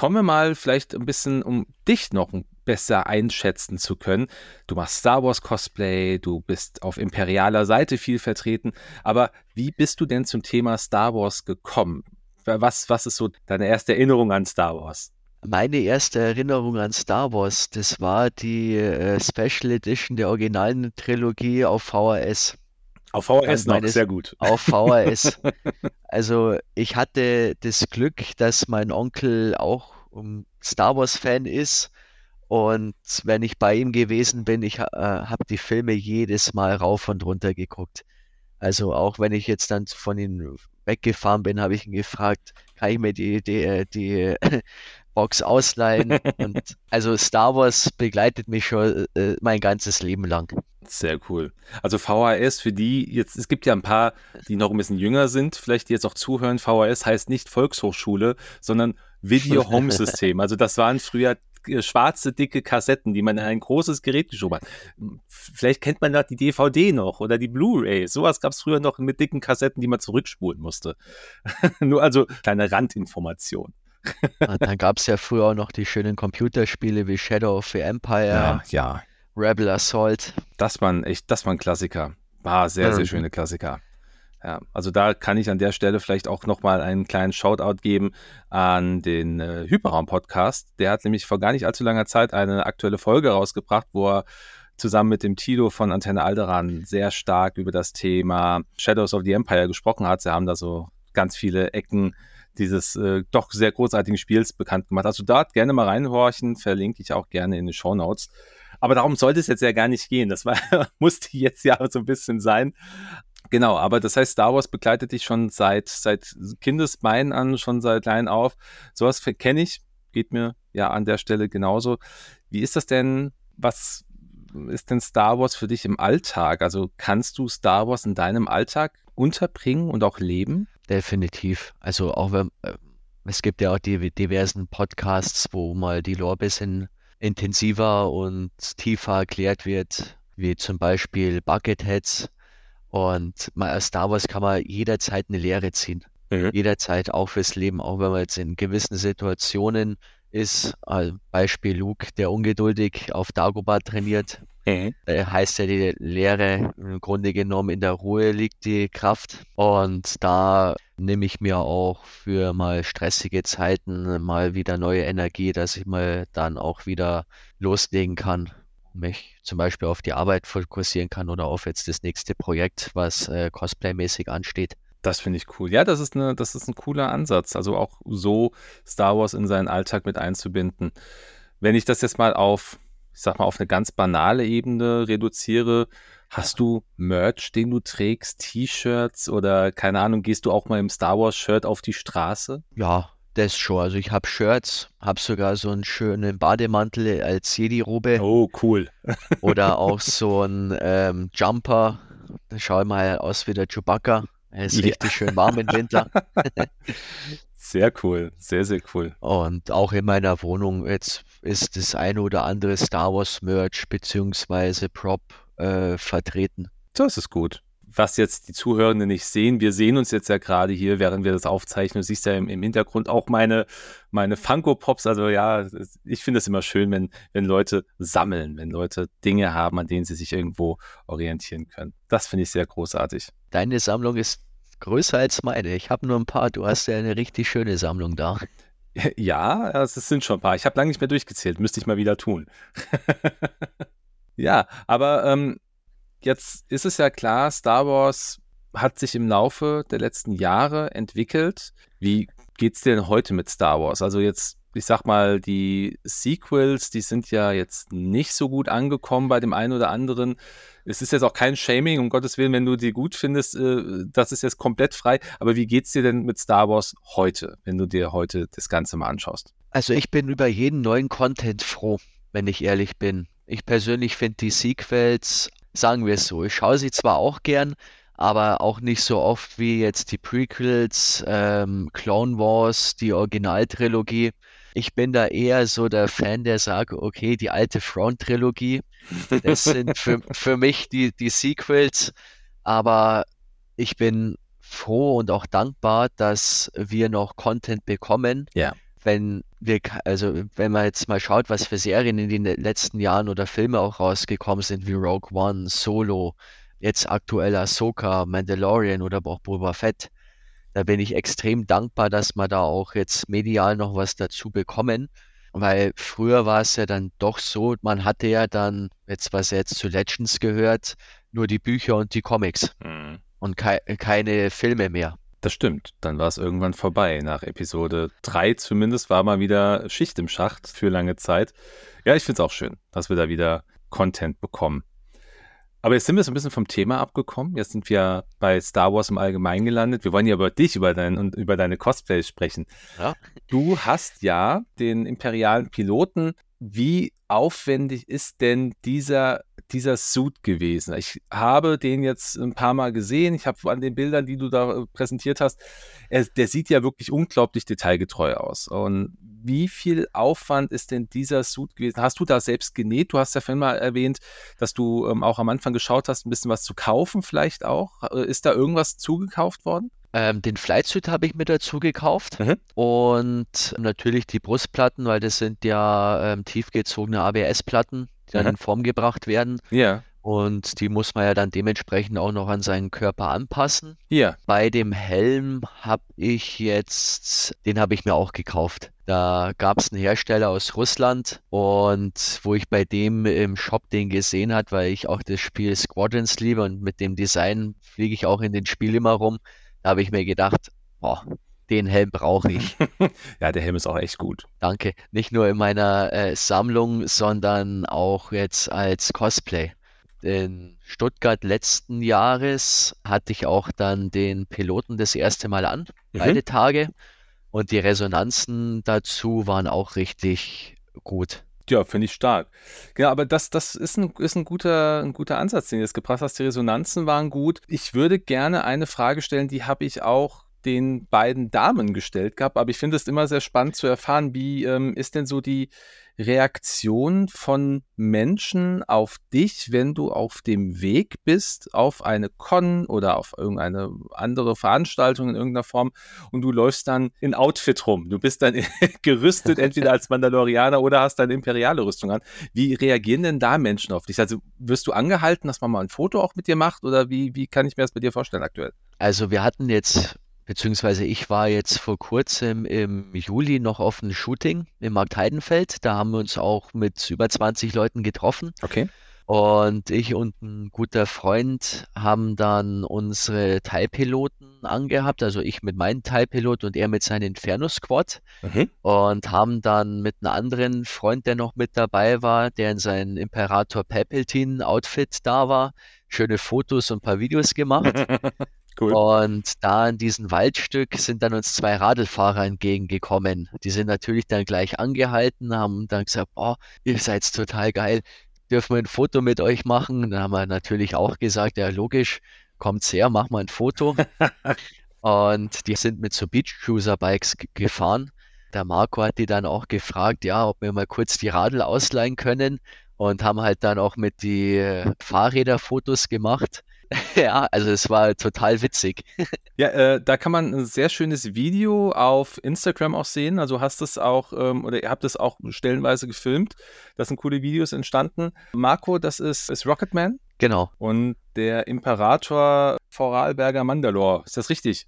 Kommen wir mal vielleicht ein bisschen, um dich noch besser einschätzen zu können. Du machst Star Wars Cosplay, du bist auf imperialer Seite viel vertreten, aber wie bist du denn zum Thema Star Wars gekommen? Was, was ist so deine erste Erinnerung an Star Wars? Meine erste Erinnerung an Star Wars, das war die äh, Special Edition der originalen Trilogie auf VHS. Auf VHS noch, sehr gut. Auf VHS. <laughs> also ich hatte das Glück, dass mein Onkel auch Star Wars-Fan ist. Und wenn ich bei ihm gewesen bin, ich äh, habe die Filme jedes Mal rauf und runter geguckt. Also auch wenn ich jetzt dann von ihm weggefahren bin, habe ich ihn gefragt, kann ich mir die, die, die Box ausleihen? <laughs> und also Star Wars begleitet mich schon äh, mein ganzes Leben lang. Sehr cool. Also VHS für die jetzt, es gibt ja ein paar, die noch ein bisschen jünger sind, vielleicht die jetzt auch zuhören. VHS heißt nicht Volkshochschule, sondern Video <laughs> Home System. Also das waren früher äh, schwarze, dicke Kassetten, die man in ein großes Gerät geschoben hat. Vielleicht kennt man da die DVD noch oder die Blu-ray. Sowas gab es früher noch mit dicken Kassetten, die man zurückspulen musste. <laughs> Nur also kleine Randinformation. Ja, dann gab es ja früher auch noch die schönen Computerspiele wie Shadow of the Empire. Ja, ja. Rebel Assault. Das waren echt, das waren Klassiker. War sehr, sehr mhm. schöne Klassiker. Ja, also da kann ich an der Stelle vielleicht auch nochmal einen kleinen Shoutout geben an den äh, Hyperraum-Podcast. Der hat nämlich vor gar nicht allzu langer Zeit eine aktuelle Folge rausgebracht, wo er zusammen mit dem Tilo von Antenne Alderan sehr stark über das Thema Shadows of the Empire gesprochen hat. Sie haben da so ganz viele Ecken dieses äh, doch sehr großartigen Spiels bekannt gemacht. Also dort gerne mal reinhorchen, verlinke ich auch gerne in den Show Notes. Aber darum sollte es jetzt ja gar nicht gehen. Das war, <laughs> musste jetzt ja so ein bisschen sein. Genau, aber das heißt, Star Wars begleitet dich schon seit, seit Kindesbeinen an, schon seit klein auf. Sowas kenne ich, geht mir ja an der Stelle genauso. Wie ist das denn? Was ist denn Star Wars für dich im Alltag? Also kannst du Star Wars in deinem Alltag unterbringen und auch leben? Definitiv. Also auch wenn, äh, Es gibt ja auch die diversen Podcasts, wo mal die Lore ein bisschen intensiver und tiefer erklärt wird, wie zum Beispiel Bucketheads. Und aus Star Wars kann man jederzeit eine Lehre ziehen. Mhm. Jederzeit auch fürs Leben, auch wenn man jetzt in gewissen Situationen ist. Also Beispiel Luke, der ungeduldig auf Dagobah trainiert. Mhm. Heißt ja die Lehre, im Grunde genommen in der Ruhe liegt die Kraft. Und da nehme ich mir auch für mal stressige Zeiten mal wieder neue Energie, dass ich mal dann auch wieder loslegen kann mich zum Beispiel auf die Arbeit fokussieren kann oder auf jetzt das nächste Projekt, was äh, Cosplay-mäßig ansteht. Das finde ich cool. Ja, das ist, eine, das ist ein cooler Ansatz. Also auch so Star Wars in seinen Alltag mit einzubinden. Wenn ich das jetzt mal auf, ich sag mal, auf eine ganz banale Ebene reduziere, hast du Merch, den du trägst, T-Shirts oder keine Ahnung, gehst du auch mal im Star Wars-Shirt auf die Straße? Ja, das schon. Also ich habe Shirts, habe sogar so einen schönen Bademantel als Jedi-Robe. Oh, cool. <laughs> oder auch so einen ähm, Jumper. Da schaue ich mal aus wie der Chewbacca. Es ist ja. richtig schön warm im Winter. <laughs> <laughs> sehr cool, sehr, sehr cool. Und auch in meiner Wohnung jetzt ist das eine oder andere Star Wars Merch beziehungsweise Prop äh, vertreten. Das ist gut. Was jetzt die Zuhörenden nicht sehen, wir sehen uns jetzt ja gerade hier, während wir das aufzeichnen. Du siehst ja im, im Hintergrund auch meine, meine Funko-Pops. Also ja, ich finde es immer schön, wenn, wenn Leute sammeln, wenn Leute Dinge haben, an denen sie sich irgendwo orientieren können. Das finde ich sehr großartig. Deine Sammlung ist größer als meine. Ich habe nur ein paar. Du hast ja eine richtig schöne Sammlung da. <laughs> Ja, es sind schon ein paar. Ich habe lange nicht mehr durchgezählt. Müsste ich mal wieder tun. <laughs> ja, aber ähm, jetzt ist es ja klar, Star Wars hat sich im Laufe der letzten Jahre entwickelt. Wie geht es denn heute mit Star Wars? Also jetzt ich sag mal, die Sequels, die sind ja jetzt nicht so gut angekommen bei dem einen oder anderen. Es ist jetzt auch kein Shaming, um Gottes Willen, wenn du die gut findest, äh, das ist jetzt komplett frei. Aber wie geht's dir denn mit Star Wars heute, wenn du dir heute das Ganze mal anschaust? Also ich bin über jeden neuen Content froh, wenn ich ehrlich bin. Ich persönlich finde die Sequels, sagen wir es so, ich schaue sie zwar auch gern, aber auch nicht so oft wie jetzt die Prequels, ähm, Clone Wars, die Originaltrilogie. Ich bin da eher so der Fan, der sagt, okay, die alte Front-Trilogie, das sind für, für mich die, die Sequels, aber ich bin froh und auch dankbar, dass wir noch Content bekommen. Ja. Wenn wir, also wenn man jetzt mal schaut, was für Serien in den letzten Jahren oder Filme auch rausgekommen sind, wie Rogue One, Solo, jetzt aktuell Ahsoka, Mandalorian oder auch Boba Fett, da bin ich extrem dankbar, dass wir da auch jetzt medial noch was dazu bekommen. Weil früher war es ja dann doch so, man hatte ja dann, jetzt was jetzt zu Legends gehört, nur die Bücher und die Comics mhm. und kei keine Filme mehr. Das stimmt. Dann war es irgendwann vorbei. Nach Episode 3 zumindest war mal wieder Schicht im Schacht für lange Zeit. Ja, ich finde es auch schön, dass wir da wieder Content bekommen. Aber jetzt sind wir so ein bisschen vom Thema abgekommen. Jetzt sind wir bei Star Wars im Allgemeinen gelandet. Wir wollen ja über dich, über, dein, und über deine Cosplays sprechen. Ja. Du hast ja den imperialen Piloten. Wie aufwendig ist denn dieser, dieser Suit gewesen? Ich habe den jetzt ein paar Mal gesehen. Ich habe an den Bildern, die du da präsentiert hast, er, der sieht ja wirklich unglaublich detailgetreu aus. Und wie viel Aufwand ist denn dieser Suit gewesen? Hast du da selbst genäht? Du hast ja vorhin mal erwähnt, dass du ähm, auch am Anfang geschaut hast, ein bisschen was zu kaufen vielleicht auch. Äh, ist da irgendwas zugekauft worden? Ähm, den Flightsuit habe ich mir dazu gekauft mhm. und natürlich die Brustplatten, weil das sind ja ähm, tiefgezogene ABS-Platten, die dann mhm. in Form gebracht werden. Ja. Und die muss man ja dann dementsprechend auch noch an seinen Körper anpassen. Ja. Bei dem Helm habe ich jetzt, den habe ich mir auch gekauft. Da gab es einen Hersteller aus Russland und wo ich bei dem im Shop den gesehen hat, weil ich auch das Spiel Squadrons liebe und mit dem Design fliege ich auch in den Spiel immer rum, da habe ich mir gedacht, boah, den Helm brauche ich. <laughs> ja, der Helm ist auch echt gut. Danke. Nicht nur in meiner äh, Sammlung, sondern auch jetzt als Cosplay in Stuttgart letzten Jahres hatte ich auch dann den Piloten das erste Mal an, mhm. beide Tage. Und die Resonanzen dazu waren auch richtig gut. Ja, finde ich stark. Ja, aber das, das ist, ein, ist ein, guter, ein guter Ansatz, den du jetzt gebracht hast. Die Resonanzen waren gut. Ich würde gerne eine Frage stellen, die habe ich auch den beiden Damen gestellt gehabt, aber ich finde es immer sehr spannend zu erfahren, wie ähm, ist denn so die Reaktion von Menschen auf dich, wenn du auf dem Weg bist, auf eine Con oder auf irgendeine andere Veranstaltung in irgendeiner Form und du läufst dann in Outfit rum. Du bist dann <laughs> gerüstet, entweder als Mandalorianer oder hast deine imperiale Rüstung an. Wie reagieren denn da Menschen auf dich? Also wirst du angehalten, dass man mal ein Foto auch mit dir macht oder wie, wie kann ich mir das bei dir vorstellen aktuell? Also wir hatten jetzt beziehungsweise ich war jetzt vor kurzem im Juli noch auf einem Shooting im Markt Heidenfeld. Da haben wir uns auch mit über 20 Leuten getroffen. Okay. Und ich und ein guter Freund haben dann unsere Teilpiloten angehabt, also ich mit meinem Teilpilot und er mit seinem Inferno Squad Mhm. und haben dann mit einem anderen Freund, der noch mit dabei war, der in seinem Imperator Palpatine Outfit da war, schöne Fotos und ein paar Videos gemacht. <laughs> Cool. Und da in diesem Waldstück sind dann uns zwei Radlfahrer entgegengekommen. Die sind natürlich dann gleich angehalten, haben dann gesagt, boah, ihr seid total geil, dürfen wir ein Foto mit euch machen? Dann haben wir natürlich auch gesagt, ja logisch, kommt's her, mach mal ein Foto. <laughs> Und die sind mit so Beach Cruiser Bikes gefahren. Der Marco hat die dann auch gefragt, ja, ob wir mal kurz die Radl ausleihen können und haben halt dann auch mit die äh, Fahrräder Fotos gemacht. <laughs> Ja, also es war total witzig. <laughs> Ja, äh, da kann man ein sehr schönes Video auf Instagram auch sehen. Also hast es auch, ähm, oder ihr habt es auch stellenweise gefilmt. Da sind coole Videos entstanden. Marco, das ist, ist Rocketman Genau, und der Imperator Vorarlberger Mandalore. Ist das richtig?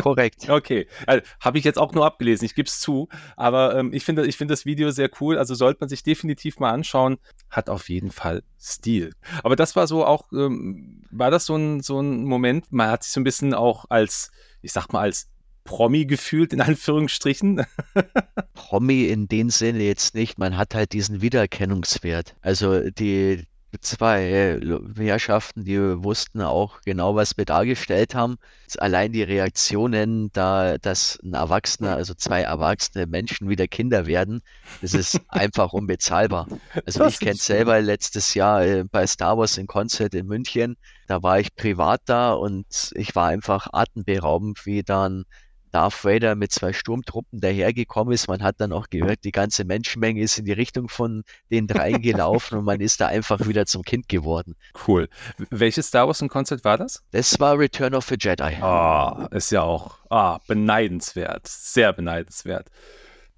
korrekt. <laughs> Okay, also, habe ich jetzt auch nur abgelesen, ich gebe es zu. Aber ähm, ich finde ich finde das Video sehr cool. Also sollte man sich definitiv mal anschauen. Hat auf jeden Fall Stil. Aber das war so auch, ähm, war das so ein, so ein Moment, man hat sich so ein bisschen auch als, ich sag mal, als Promi gefühlt, in Anführungsstrichen. <laughs> Promi in dem Sinne jetzt nicht. Man hat halt diesen Wiedererkennungswert. Also die zwei Herrschaften, die wussten auch genau, was wir dargestellt haben. Allein die Reaktionen, da, dass ein Erwachsener, also zwei erwachsene Menschen wieder Kinder werden, das ist einfach unbezahlbar. Also Das ich kenne selber letztes Jahr äh, bei Star Wars in Konzert in München. Da war ich privat da und ich war einfach atemberaubend, wie dann Darth Vader mit zwei Sturmtruppen dahergekommen ist. Man hat dann auch gehört, die ganze Menschenmenge ist in die Richtung von den dreien <laughs> gelaufen und man ist da einfach wieder zum Kind geworden. Cool. Welches Star Wars Konzert war das? Das war Return of the Jedi. Ah, ist ja auch ah, beneidenswert. Sehr beneidenswert.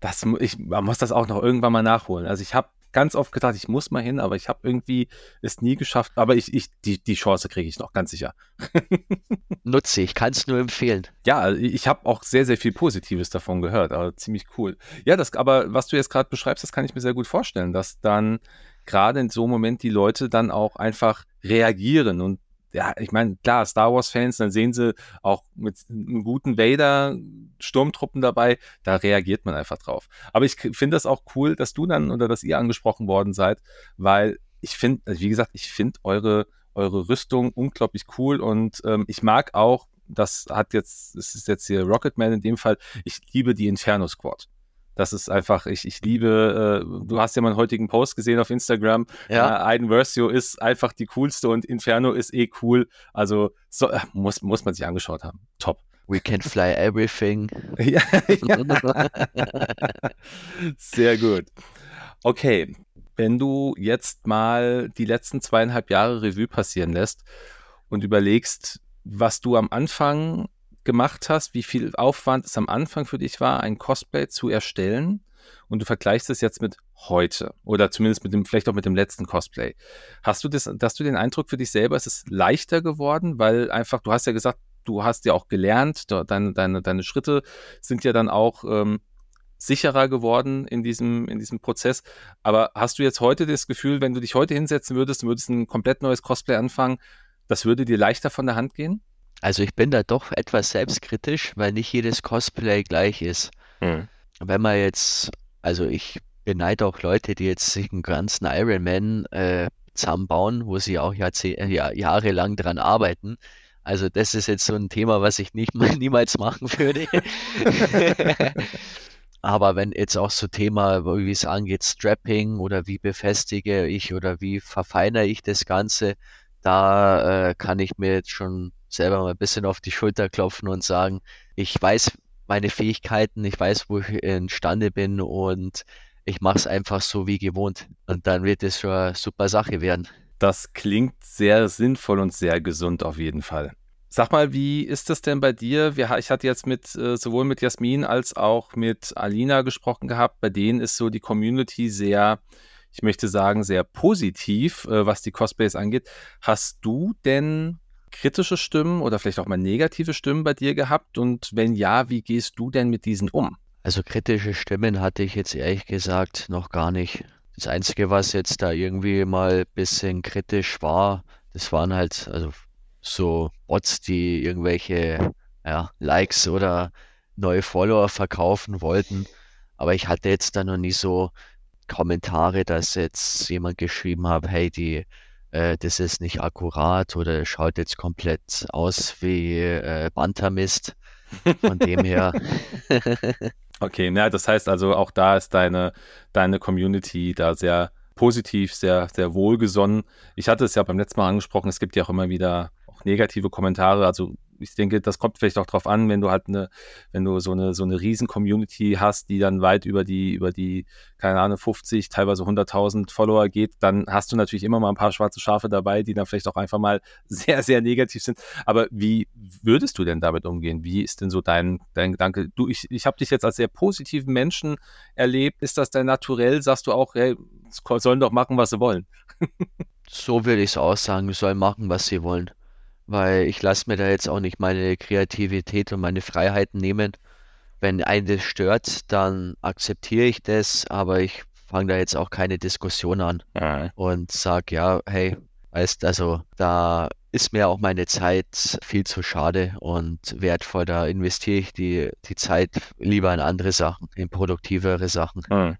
Das, ich, man muss das auch noch irgendwann mal nachholen. Also ich habe ganz oft gedacht, ich muss mal hin, aber ich habe irgendwie es nie geschafft. Aber ich, ich, die, die Chance kriege ich noch, ganz sicher. <laughs> Nutze ich, kann es nur empfehlen. Ja, ich habe auch sehr, sehr viel Positives davon gehört, aber ziemlich cool. Ja, das, aber was du jetzt gerade beschreibst, das kann ich mir sehr gut vorstellen, dass dann gerade in so einem Moment die Leute dann auch einfach reagieren und ja, ich meine, klar, Star Wars-Fans, dann sehen sie auch mit einem guten Vader Sturmtruppen dabei, da reagiert man einfach drauf. Aber ich finde das auch cool, dass du dann oder dass ihr angesprochen worden seid, weil ich finde, also wie gesagt, ich finde eure, eure Rüstung unglaublich cool und ähm, ich mag auch, das hat jetzt, das ist jetzt hier Rocketman in dem Fall, ich liebe die Inferno Squad. Das ist einfach, ich, ich liebe, äh, du hast ja meinen heutigen Post gesehen auf Instagram. Ja, Äh, Versio ist einfach die coolste und Inferno ist eh cool. Also so, äh, muss, muss man sich angeschaut haben. Top. we can fly everything. <laughs> ja, ja. Sehr gut. Okay, wenn du jetzt mal die letzten zweieinhalb Jahre Revue passieren lässt und überlegst, was du am Anfang gemacht hast, wie viel Aufwand es am Anfang für dich war, ein Cosplay zu erstellen und du vergleichst es jetzt mit heute oder zumindest mit dem, vielleicht auch mit dem letzten Cosplay. Hast du das, hast du den Eindruck für dich selber, es ist leichter geworden, weil einfach, du hast ja gesagt, du hast ja auch gelernt, de- deine, deine, deine Schritte sind ja dann auch ähm, sicherer geworden in diesem, in diesem Prozess. Aber hast du jetzt heute das Gefühl, wenn du dich heute hinsetzen würdest und würdest ein komplett neues Cosplay anfangen, das würde dir leichter von der Hand gehen? Also ich bin da doch etwas selbstkritisch, weil nicht jedes Cosplay gleich ist. Wenn man jetzt, also ich beneide auch Leute, die jetzt sich einen ganzen Ironman äh, zusammenbauen, wo sie auch Jahrzeh Jahr, jahrelang dran arbeiten. Also das ist jetzt so ein Thema, was ich nicht mal, <laughs> niemals machen würde. <laughs> Aber wenn jetzt auch so Thema, wie es angeht, Strapping oder wie befestige ich oder wie verfeinere ich das Ganze, da äh, kann ich mir jetzt schon selber mal ein bisschen auf die Schulter klopfen und sagen, ich weiß meine Fähigkeiten, ich weiß, wo ich imstande bin und ich mache es einfach so wie gewohnt. Und dann wird es schon eine super Sache werden. Das klingt sehr sinnvoll und sehr gesund auf jeden Fall. Sag mal, wie ist das denn bei dir? Ich hatte jetzt mit äh, sowohl mit Jasmin als auch mit Alina gesprochen gehabt. Bei denen ist so die Community sehr, ich möchte sagen, sehr positiv, äh, was die Cosplays angeht. Hast du denn kritische Stimmen oder vielleicht auch mal negative Stimmen bei dir gehabt? Und wenn ja, wie gehst du denn mit diesen um? Also kritische Stimmen hatte ich jetzt ehrlich gesagt noch gar nicht. Das Einzige, was jetzt da irgendwie mal ein bisschen kritisch war, das waren halt, also so Bots, die irgendwelche ja, Likes oder neue Follower verkaufen wollten. Aber ich hatte jetzt da noch nie so Kommentare, dass jetzt jemand geschrieben hat, hey, die, äh, das ist nicht akkurat oder schaut jetzt komplett aus wie äh, Bantamist. Von dem her. <laughs> okay, na, das heißt also, auch da ist deine, deine Community da sehr positiv, sehr, sehr wohlgesonnen. Ich hatte es ja beim letzten Mal angesprochen, es gibt ja auch immer wieder negative Kommentare. Also ich denke, das kommt vielleicht auch drauf an, wenn du halt eine, wenn du so eine, so eine riesen Community hast, die dann weit über die, über die, keine Ahnung, 50, teilweise 100.000 Follower geht, dann hast du natürlich immer mal ein paar schwarze Schafe dabei, die dann vielleicht auch einfach mal <laughs> sehr, sehr negativ sind. Aber wie würdest du denn damit umgehen? Wie ist denn so dein, dein Gedanke? Du, ich, ich habe dich jetzt als sehr positiven Menschen erlebt. Ist das dein Naturell? Sagst du auch, hey, sollen doch machen, was sie wollen? <laughs> so würde ich es auch sagen, sollen machen, was sie wollen weil ich lasse mir da jetzt auch nicht meine Kreativität und meine Freiheiten nehmen. Wenn einen das stört, dann akzeptiere ich das, aber ich fange da jetzt auch keine Diskussion an ja. und sage, ja, hey, weißt, also da ist mir auch meine Zeit viel zu schade und wertvoll. Da investiere ich die, die Zeit lieber in andere Sachen, in produktivere Sachen. Ja.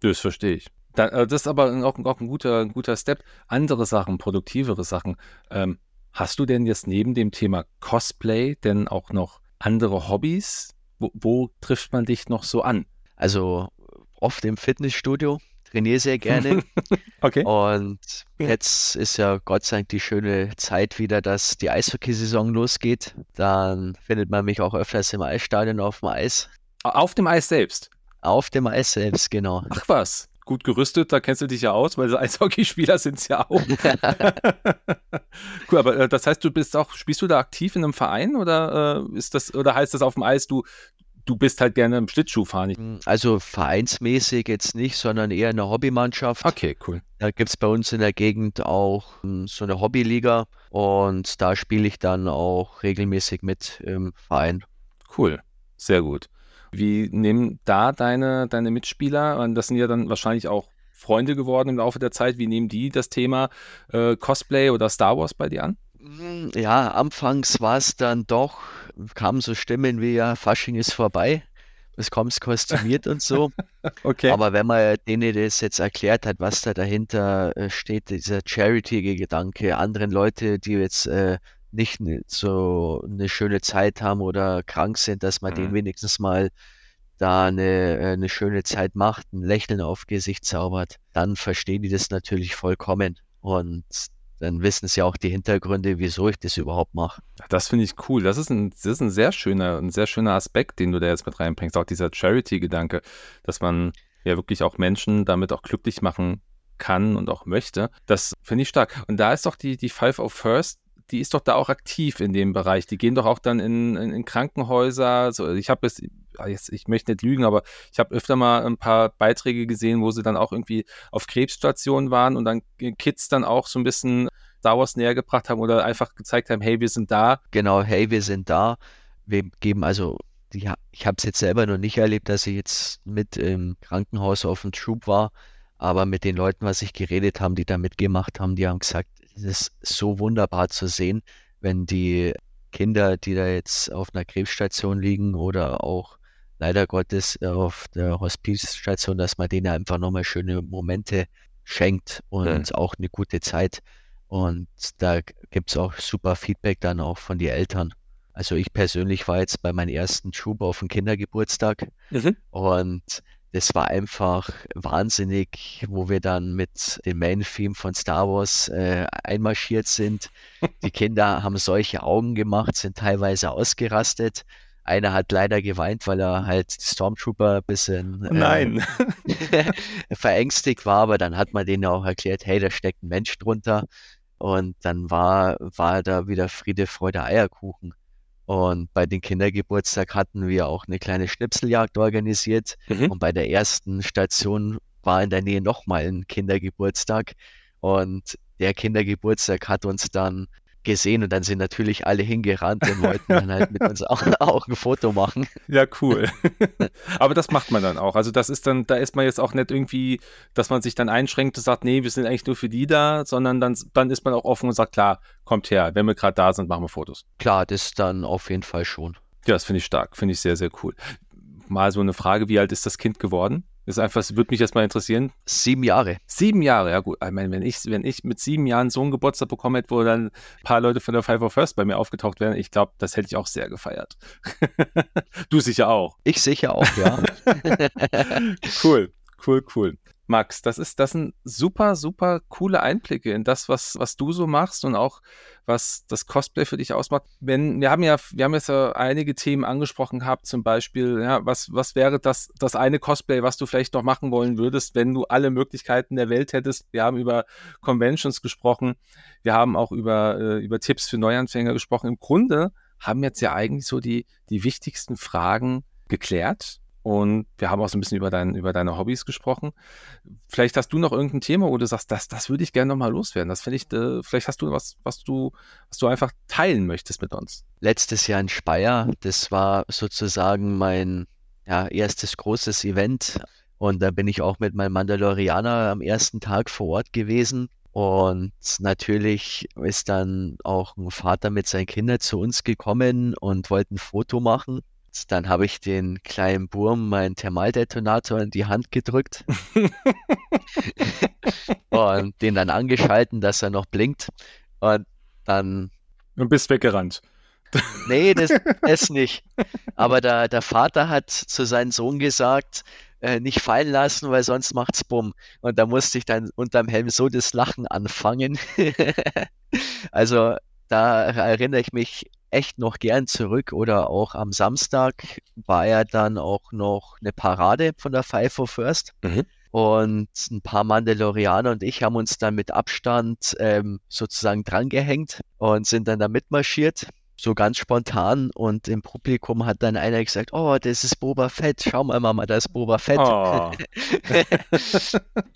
Das verstehe ich. Äh, das ist aber auch, auch ein, guter, ein guter Step. Andere Sachen, produktivere Sachen. Ähm, Hast du denn jetzt neben dem Thema Cosplay denn auch noch andere Hobbys? Wo, wo trifft man dich noch so an? Also oft im Fitnessstudio, trainiere sehr gerne. <laughs> okay. Und jetzt ist ja Gott sei Dank die schöne Zeit wieder, dass die Eishockeysaison losgeht. Dann findet man mich auch öfters im Eisstadion auf dem Eis. Auf dem Eis selbst? Auf dem Eis selbst, genau. Ach was gut gerüstet, da kennst du dich ja aus, weil <laughs> Eishockeyspieler sind es ja auch. <laughs> cool, aber äh, das heißt, du bist auch, spielst du da aktiv in einem Verein oder äh, ist das, oder heißt das auf dem Eis, du, du bist halt gerne im Schlittschuhfahren? Hm, also vereinsmäßig jetzt nicht, sondern eher eine Hobbymannschaft. Okay, cool. Da gibt es bei uns in der Gegend auch hm, so eine Hobbyliga und da spiele ich dann auch regelmäßig mit im Verein. Cool, sehr gut. Wie nehmen da deine, deine Mitspieler, das sind ja dann wahrscheinlich auch Freunde geworden im Laufe der Zeit, wie nehmen die das Thema äh, Cosplay oder Star Wars bei dir an? Hm, ja, anfangs war es dann doch, kamen so Stimmen wie ja, Fasching ist vorbei, es kommt kostümiert und so. <laughs> okay. Aber wenn man denen das jetzt erklärt hat, was da dahinter äh, steht, dieser Charity-Gedanke, anderen Leute, die jetzt äh, nicht so eine schöne Zeit haben oder krank sind, dass man mhm. denen wenigstens mal da eine, äh, eine schöne Zeit macht, ein Lächeln auf Gesicht zaubert, dann verstehen die das natürlich vollkommen. Und dann wissen sie auch die Hintergründe, wieso ich das überhaupt mache. Das finde ich cool. Das ist, ein, das ist ein sehr schöner, ein sehr schöner Aspekt, den du da jetzt mit reinbringst. Auch dieser Charity-Gedanke, dass man ja wirklich auch Menschen damit auch glücklich machen kann und auch möchte. Das finde ich stark. Und da ist doch die, die Five of First die ist doch da auch aktiv in dem Bereich. Die gehen doch auch dann in, in, in Krankenhäuser. So, ich habe ah, jetzt, ich möchte nicht lügen, aber ich habe öfter mal ein paar Beiträge gesehen, wo sie dann auch irgendwie auf Krebsstationen waren und dann Kids dann auch so ein bisschen Star Wars näher gebracht haben oder einfach gezeigt haben, hey, wir sind da. Genau, hey, wir sind da. Wir geben also, die, ich habe es jetzt selber noch nicht erlebt, dass ich jetzt mit im Krankenhaus auf dem Troop war, aber mit den Leuten, was ich geredet haben, die da mitgemacht haben, die haben gesagt, es ist so wunderbar zu sehen, wenn die Kinder, die da jetzt auf einer Krebsstation liegen oder auch leider Gottes auf der Hospizstation, dass man denen einfach nochmal schöne Momente schenkt und ja. auch eine gute Zeit. Und da gibt es auch super Feedback dann auch von den Eltern. Also ich persönlich war jetzt bei meinem ersten Schub auf dem Kindergeburtstag mhm. und das war einfach wahnsinnig, wo wir dann mit dem Main-Theme von Star Wars äh, einmarschiert sind. <laughs> Die Kinder haben solche Augen gemacht, sind teilweise ausgerastet. Einer hat leider geweint, weil er halt Stormtrooper ein bisschen äh, Nein. <laughs> verängstigt war, aber dann hat man denen auch erklärt, hey, da steckt ein Mensch drunter. Und dann war, war da wieder Friede, Freude, Eierkuchen. Und bei den Kindergeburtstag hatten wir auch eine kleine Schnipseljagd organisiert. Mhm. Und bei der ersten Station war in der Nähe nochmal ein Kindergeburtstag. Und der Kindergeburtstag hat uns dann gesehen und dann sind natürlich alle hingerannt und wollten dann halt mit uns auch, <laughs> auch ein Foto machen. Ja, cool. <laughs> Aber das macht man dann auch. Also das ist dann, da ist man jetzt auch nicht irgendwie, dass man sich dann einschränkt und sagt, nee, wir sind eigentlich nur für die da, sondern dann, dann ist man auch offen und sagt, klar, kommt her, wenn wir gerade da sind, machen wir Fotos. Klar, das dann auf jeden Fall schon. Ja, das finde ich stark, finde ich sehr, sehr cool. Mal so eine Frage, wie alt ist das Kind geworden? Das ist einfach, würde mich jetzt mal interessieren. Sieben Jahre. Sieben Jahre, ja gut. Ich meine, wenn ich, wenn ich mit sieben Jahren so einen Geburtstag bekommen hätte, wo dann ein paar Leute von der Five of First bei mir aufgetaucht wären, ich glaube, das hätte ich auch sehr gefeiert. <laughs> du sicher auch. Ich sicher auch, ja. <laughs> cool, cool, cool. Max, das ist, das sind super, super coole Einblicke in das, was, was du so machst und auch was das Cosplay für dich ausmacht. Wenn, wir haben ja, wir haben jetzt ja einige Themen angesprochen gehabt, zum Beispiel, ja, was, was wäre das, das eine Cosplay, was du vielleicht noch machen wollen würdest, wenn du alle Möglichkeiten der Welt hättest? Wir haben über Conventions gesprochen, wir haben auch über, äh, über Tipps für Neuanfänger gesprochen. Im Grunde haben jetzt ja eigentlich so die, die wichtigsten Fragen geklärt. Und wir haben auch so ein bisschen über, dein, über deine Hobbys gesprochen. Vielleicht hast du noch irgendein Thema, wo du sagst, das, das würde ich gerne nochmal loswerden. Das finde ich, äh, vielleicht hast du was, was du, was du einfach teilen möchtest mit uns. Letztes Jahr in Speyer, das war sozusagen mein ja, erstes großes Event. Und da bin ich auch mit meinem Mandalorianer am ersten Tag vor Ort gewesen. Und natürlich ist dann auch ein Vater mit seinen Kindern zu uns gekommen und wollte ein Foto machen. Dann habe ich den kleinen Burm meinen Thermaldetonator in die Hand gedrückt <laughs> und den dann angeschalten, dass er noch blinkt. Und dann. Und bist weggerannt. Nee, das, <laughs> das nicht. Aber der, der Vater hat zu seinem Sohn gesagt, äh, nicht fallen lassen, weil sonst macht's bumm. Und da musste ich dann unterm Helm so das Lachen anfangen. <laughs> also da erinnere ich mich echt noch gern zurück oder auch am Samstag war ja dann auch noch eine Parade von der Five for First. Mhm. Und ein paar Mandalorianer und ich haben uns dann mit Abstand ähm, sozusagen drangehängt und sind dann da mitmarschiert so ganz spontan und im Publikum hat dann einer gesagt, oh, das ist Boba Fett, schau mal Mama, da ist Boba Fett. Oh.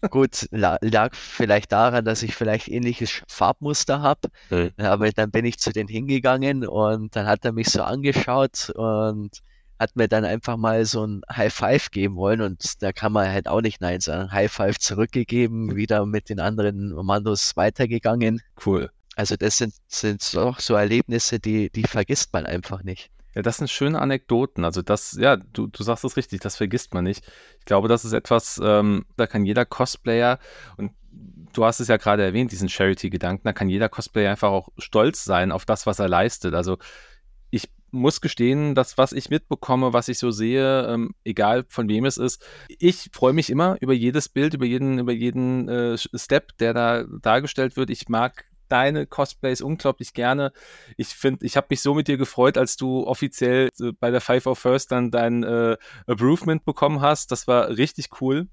<laughs> Gut, lag vielleicht daran, dass ich vielleicht ähnliches Farbmuster habe, mhm. aber dann bin ich zu denen hingegangen und dann hat er mich so angeschaut und hat mir dann einfach mal so ein High Five geben wollen und da kann man halt auch nicht Nein sagen. High Five zurückgegeben, wieder mit den anderen Mandos weitergegangen. Cool. Also das sind, sind doch so Erlebnisse, die, die vergisst man einfach nicht. Ja, das sind schöne Anekdoten. Also das, ja, du, du sagst es richtig, das vergisst man nicht. Ich glaube, das ist etwas, ähm, da kann jeder Cosplayer, und du hast es ja gerade erwähnt, diesen Charity-Gedanken, da kann jeder Cosplayer einfach auch stolz sein auf das, was er leistet. Also ich muss gestehen, das, was ich mitbekomme, was ich so sehe, ähm, egal von wem es ist, ich freue mich immer über jedes Bild, über jeden, über jeden äh, Step, der da dargestellt wird. Ich mag deine Cosplays unglaublich gerne. Ich finde, ich habe mich so mit dir gefreut, als du offiziell äh, bei der Five of First dann dein äh, Approvement bekommen hast. Das war richtig cool.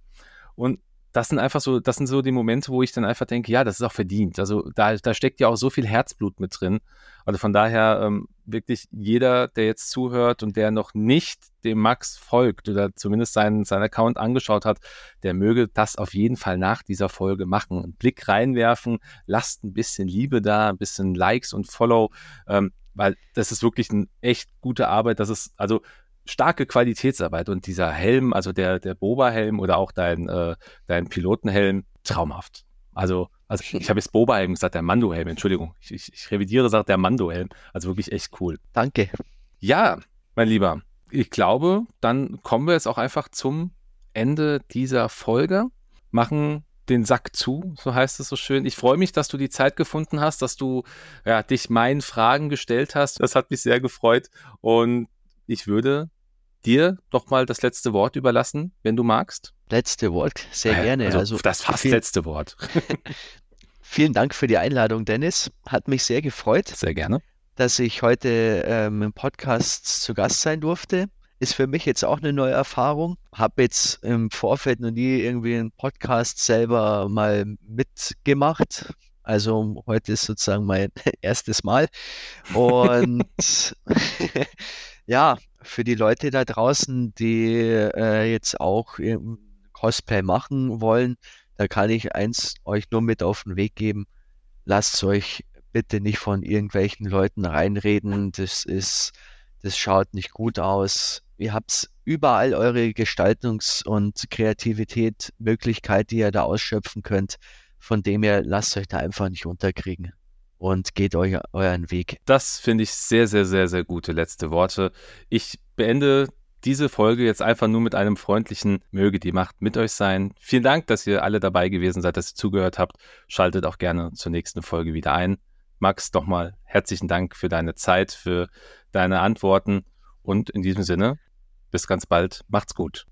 Und das sind einfach so, das sind so die Momente, wo ich dann einfach denke, ja, das ist auch verdient. Also da, da steckt ja auch so viel Herzblut mit drin. Also von daher ähm, wirklich jeder, der jetzt zuhört und der noch nicht dem Max folgt oder zumindest seinen, seinen Account angeschaut hat, der möge das auf jeden Fall nach dieser Folge machen. Einen Blick reinwerfen, lasst ein bisschen Liebe da, ein bisschen Likes und Follow, ähm, weil das ist wirklich eine echt gute Arbeit. Das ist, also starke Qualitätsarbeit und dieser Helm, also der, der Boba-Helm oder auch dein, äh, dein Pilotenhelm, traumhaft. Also, also ich habe jetzt Boba-Helm gesagt, der Mando-Helm, Entschuldigung. Ich, ich, ich revidiere, sagt der Mando-Helm. Also wirklich echt cool. Danke. Ja, mein Lieber, ich glaube, dann kommen wir jetzt auch einfach zum Ende dieser Folge. Machen den Sack zu, so heißt es so schön. Ich freue mich, dass du die Zeit gefunden hast, dass du ja, dich meinen Fragen gestellt hast. Das hat mich sehr gefreut. Und ich würde dir doch mal das letzte Wort überlassen, wenn du magst. Letzte Wort, sehr äh, gerne. Also, also das fast viel, letzte Wort. <laughs> vielen Dank für die Einladung, Dennis. Hat mich sehr gefreut. Sehr gerne. Dass ich heute ähm, im Podcast zu Gast sein durfte. Ist für mich jetzt auch eine neue Erfahrung. Habe jetzt im Vorfeld noch nie irgendwie einen Podcast selber mal mitgemacht. Also heute ist sozusagen mein <laughs> erstes Mal. Und <laughs> ja, für die Leute da draußen, die äh, jetzt auch Cosplay machen wollen, da kann ich eins euch nur mit auf den Weg geben. Lasst euch bitte nicht von irgendwelchen Leuten reinreden. Das ist, das schaut nicht gut aus ihr habt überall eure Gestaltungs- und Kreativität, Möglichkeit, die ihr da ausschöpfen könnt. Von dem her lasst euch da einfach nicht unterkriegen und geht euch euren Weg. Das finde ich sehr, sehr, sehr, sehr gute letzte Worte. Ich beende diese Folge jetzt einfach nur mit einem freundlichen Möge die Macht mit euch sein. Vielen Dank, dass ihr alle dabei gewesen seid, dass ihr zugehört habt. Schaltet auch gerne zur nächsten Folge wieder ein. Max, nochmal herzlichen Dank für deine Zeit, für deine Antworten und in diesem Sinne bis ganz bald. Macht's gut.